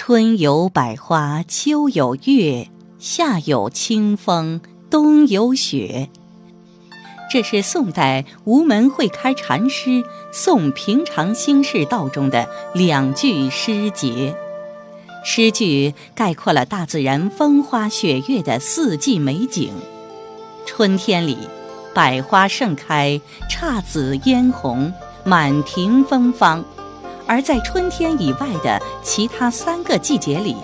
春有百花，秋有月，夏有清风，冬有雪。这是宋代吴门会开禅师《送平常心事道》中的两句诗节。诗句概括了大自然风花雪月的四季美景。春天里，百花盛开，姹紫嫣红，满庭芬芳；而在春天以外的其他三个季节里，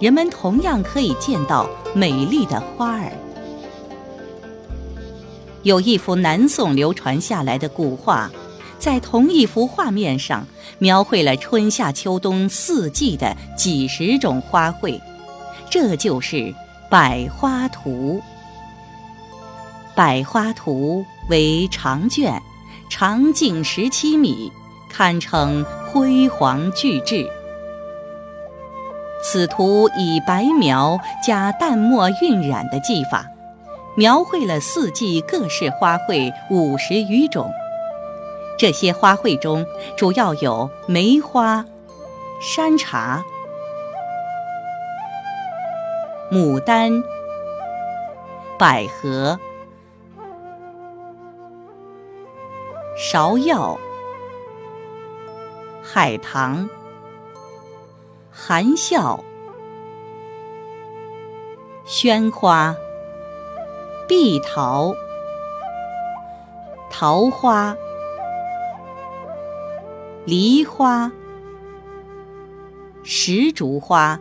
人们同样可以见到美丽的花儿。有一幅南宋流传下来的古画，在同一幅画面上描绘了春夏秋冬四季的几十种花卉，这就是《百花图》。《百花图》为长卷，长径十七米，堪称辉煌巨制。此图以白描加淡墨晕染的技法。描绘了四季各式花卉五十余种，这些花卉中主要有梅花、山茶、牡丹、百合、芍药、海棠、含笑、萱花。碧桃、桃花、梨花、石竹花、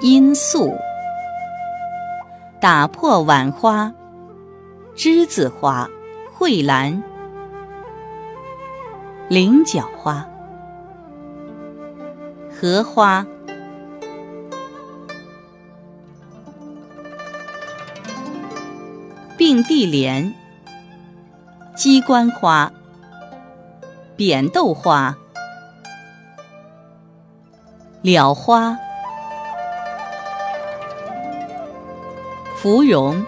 罂粟、打破碗花、栀子花、蕙兰、菱角花、荷花。并蒂莲、鸡冠花、扁豆花、蓼花、芙蓉、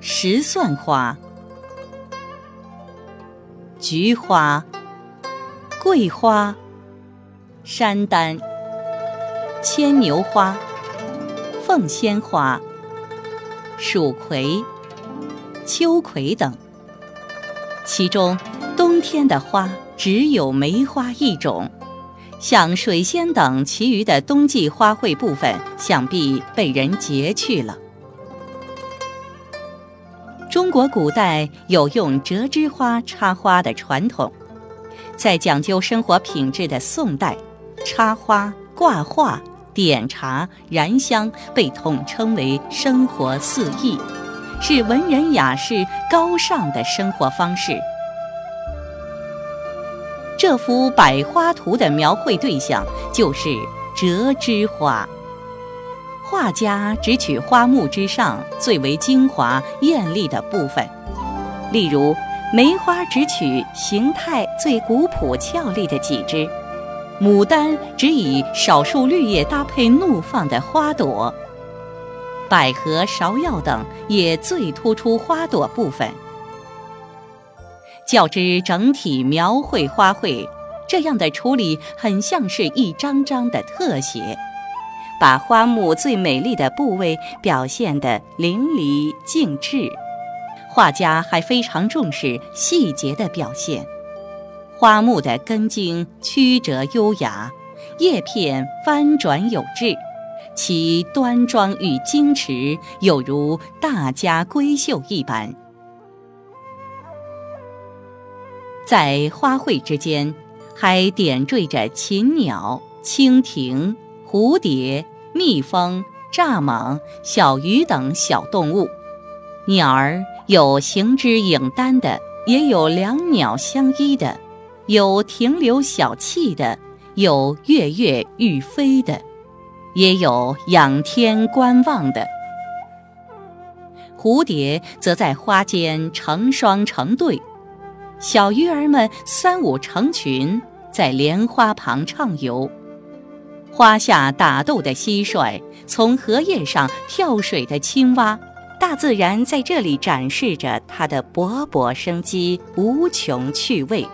石蒜花、菊花、桂花、山丹、牵牛花。凤仙花、蜀葵、秋葵等，其中冬天的花只有梅花一种，像水仙等其余的冬季花卉部分，想必被人截去了。中国古代有用折枝花插花的传统，在讲究生活品质的宋代，插花、挂画。点茶、燃香被统称为生活四艺，是文人雅士高尚的生活方式。这幅百花图的描绘对象就是折枝花，画家只取花木之上最为精华艳丽的部分，例如梅花只取形态最古朴俏丽的几枝。牡丹只以少数绿叶搭配怒放的花朵，百合、芍药等也最突出花朵部分。较之整体描绘花卉，这样的处理很像是一张张的特写，把花木最美丽的部位表现得淋漓尽致。画家还非常重视细节的表现。花木的根茎曲折优雅，叶片翻转有致，其端庄与矜持有如大家闺秀一般。在花卉之间，还点缀着禽鸟、蜻蜓、蝴蝶、蜜蜂、蚱蜢、小鱼等小动物。鸟儿有行之影单的，也有两鸟相依的。有停留小憩的，有跃跃欲飞的，也有仰天观望的。蝴蝶则在花间成双成对，小鱼儿们三五成群在莲花旁畅游。花下打斗的蟋蟀，从荷叶上跳水的青蛙，大自然在这里展示着它的勃勃生机、无穷趣味。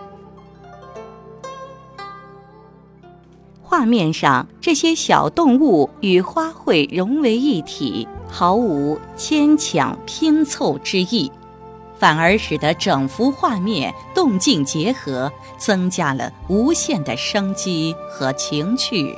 画面上这些小动物与花卉融为一体，毫无牵强拼凑之意，反而使得整幅画面动静结合，增加了无限的生机和情趣。